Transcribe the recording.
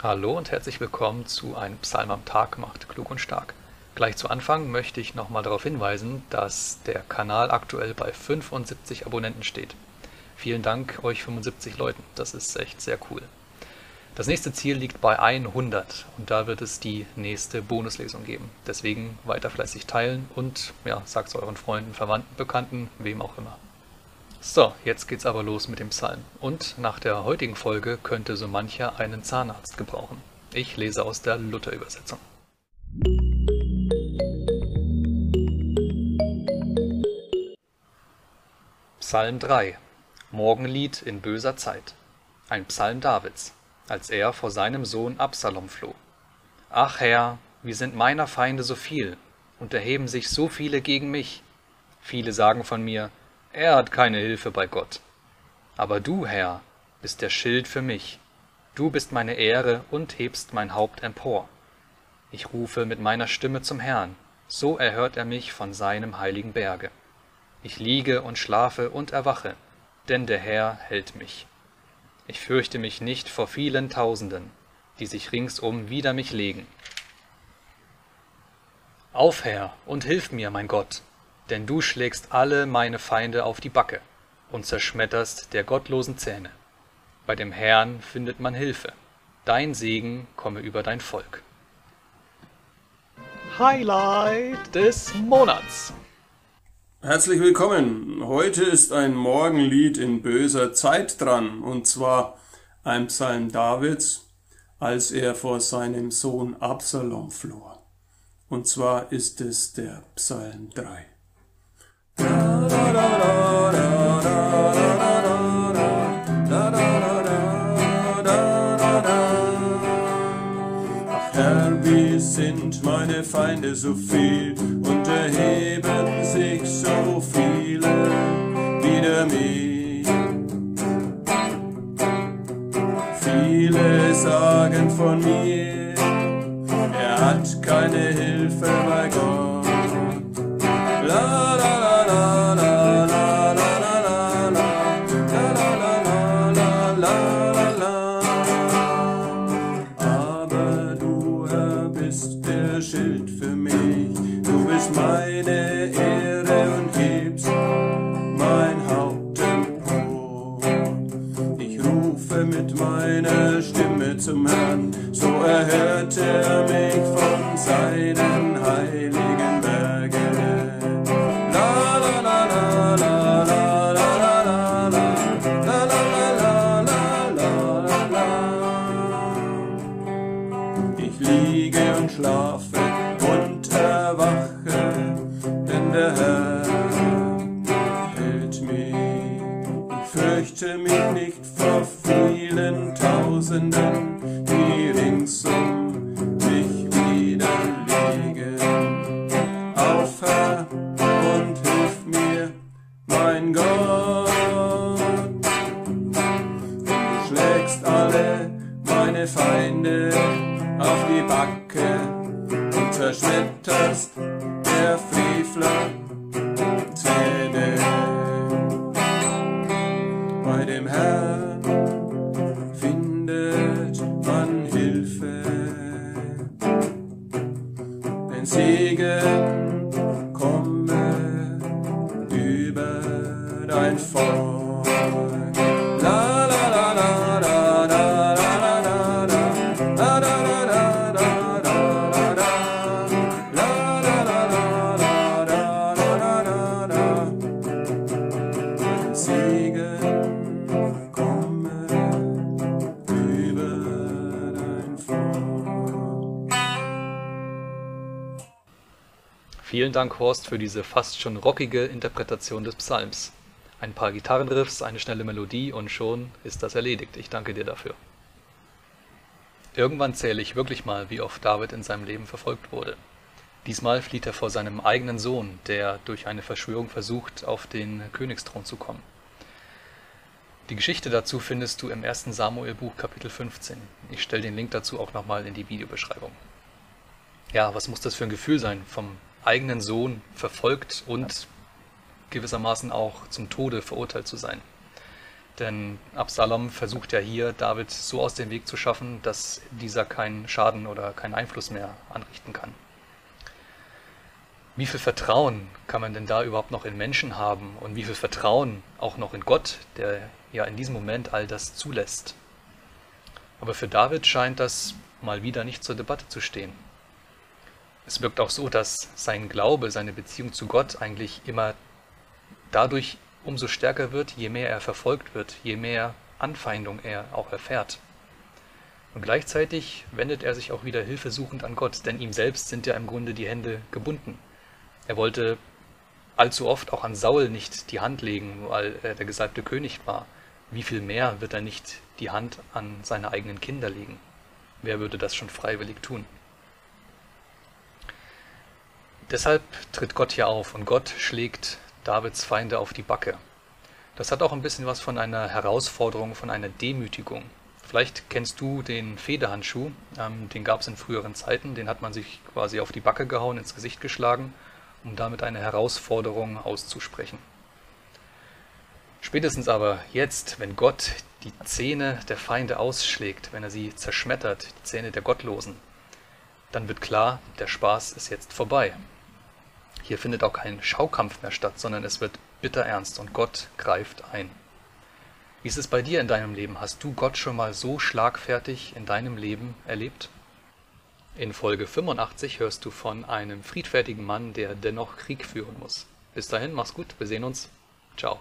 Hallo und herzlich willkommen zu einem Psalm am Tag macht klug und stark. Gleich zu Anfang möchte ich nochmal darauf hinweisen, dass der Kanal aktuell bei 75 Abonnenten steht. Vielen Dank euch 75 Leuten, das ist echt sehr cool. Das nächste Ziel liegt bei 100 und da wird es die nächste Bonuslesung geben. Deswegen weiter fleißig teilen und ja, sagt es euren Freunden, Verwandten, Bekannten, wem auch immer. So, jetzt geht's aber los mit dem Psalm. Und nach der heutigen Folge könnte so mancher einen Zahnarzt gebrauchen. Ich lese aus der Luther-Übersetzung. Psalm 3 Morgenlied in böser Zeit. Ein Psalm Davids als er vor seinem Sohn Absalom floh. Ach Herr, wie sind meiner Feinde so viel, und erheben sich so viele gegen mich. Viele sagen von mir, er hat keine Hilfe bei Gott. Aber du, Herr, bist der Schild für mich. Du bist meine Ehre und hebst mein Haupt empor. Ich rufe mit meiner Stimme zum Herrn, so erhört er mich von seinem heiligen Berge. Ich liege und schlafe und erwache, denn der Herr hält mich. Ich fürchte mich nicht vor vielen Tausenden, die sich ringsum wider mich legen. Auf, Herr, und hilf mir, mein Gott, denn du schlägst alle meine Feinde auf die Backe und zerschmetterst der gottlosen Zähne. Bei dem Herrn findet man Hilfe. Dein Segen komme über dein Volk. Highlight des Monats. Herzlich willkommen. Heute ist ein Morgenlied in böser Zeit dran, und zwar ein Psalm Davids, als er vor seinem Sohn Absalom floh. Und zwar ist es der Psalm 3. Herr, wie sind meine Feinde so viel und erheben sich so viele wider mich. Viele sagen von mir, er hat keine Hilfe bei Gott. Meine Ehre und hebst mein Haupt empor. Ich rufe mit meiner Stimme zum Herrn, so erhört er mich von seinen heiligen Bergen. La la la la la la la la la la la la la la la la. Ich liege und schlafe und erwache, denn der Herr hält mich. Ich fürchte mich nicht vor vielen Tausenden, die ringsum mich widerlegen. Auf, Herr, und hilf mir, mein Gott. Du schlägst alle meine Feinde auf die Backe und zerschmetterst der Frevler Zähne. Bei dem Herrn findet man Hilfe. Ein Segen komme über dein Volk. Vielen Dank, Horst, für diese fast schon rockige Interpretation des Psalms. Ein paar Gitarrenriffs, eine schnelle Melodie und schon ist das erledigt. Ich danke dir dafür. Irgendwann zähle ich wirklich mal, wie oft David in seinem Leben verfolgt wurde. Diesmal flieht er vor seinem eigenen Sohn, der durch eine Verschwörung versucht, auf den Königsthron zu kommen. Die Geschichte dazu findest du im 1. Samuel-Buch Kapitel 15. Ich stelle den Link dazu auch nochmal in die Videobeschreibung. Ja, was muss das für ein Gefühl sein, vom eigenen Sohn verfolgt und gewissermaßen auch zum Tode verurteilt zu sein? Denn Absalom versucht ja hier, David so aus dem Weg zu schaffen, dass dieser keinen Schaden oder keinen Einfluss mehr anrichten kann. Wie viel Vertrauen kann man denn da überhaupt noch in Menschen haben und wie viel Vertrauen auch noch in Gott, der ja in diesem Moment all das zulässt? Aber für David scheint das mal wieder nicht zur Debatte zu stehen. Es wirkt auch so, dass sein Glaube, seine Beziehung zu Gott eigentlich immer dadurch umso stärker wird, je mehr er verfolgt wird, je mehr Anfeindung er auch erfährt. Und gleichzeitig wendet er sich auch wieder hilfesuchend an Gott, denn ihm selbst sind ja im Grunde die Hände gebunden. Er wollte allzu oft auch an Saul nicht die Hand legen, weil er der gesalbte König war. Wie viel mehr wird er nicht die Hand an seine eigenen Kinder legen? Wer würde das schon freiwillig tun? Deshalb tritt Gott hier auf und Gott schlägt Davids Feinde auf die Backe. Das hat auch ein bisschen was von einer Herausforderung, von einer Demütigung. Vielleicht kennst du den Federhandschuh, ähm, den gab es in früheren Zeiten, den hat man sich quasi auf die Backe gehauen, ins Gesicht geschlagen, um damit eine Herausforderung auszusprechen. Spätestens aber jetzt, wenn Gott die Zähne der Feinde ausschlägt, wenn er sie zerschmettert, die Zähne der Gottlosen, dann wird klar, der Spaß ist jetzt vorbei. Hier findet auch kein Schaukampf mehr statt, sondern es wird bitter ernst und Gott greift ein. Wie ist es bei dir in deinem Leben? Hast du Gott schon mal so schlagfertig in deinem Leben erlebt? In Folge 85 hörst du von einem friedfertigen Mann, der dennoch Krieg führen muss. Bis dahin, mach's gut, wir sehen uns. Ciao.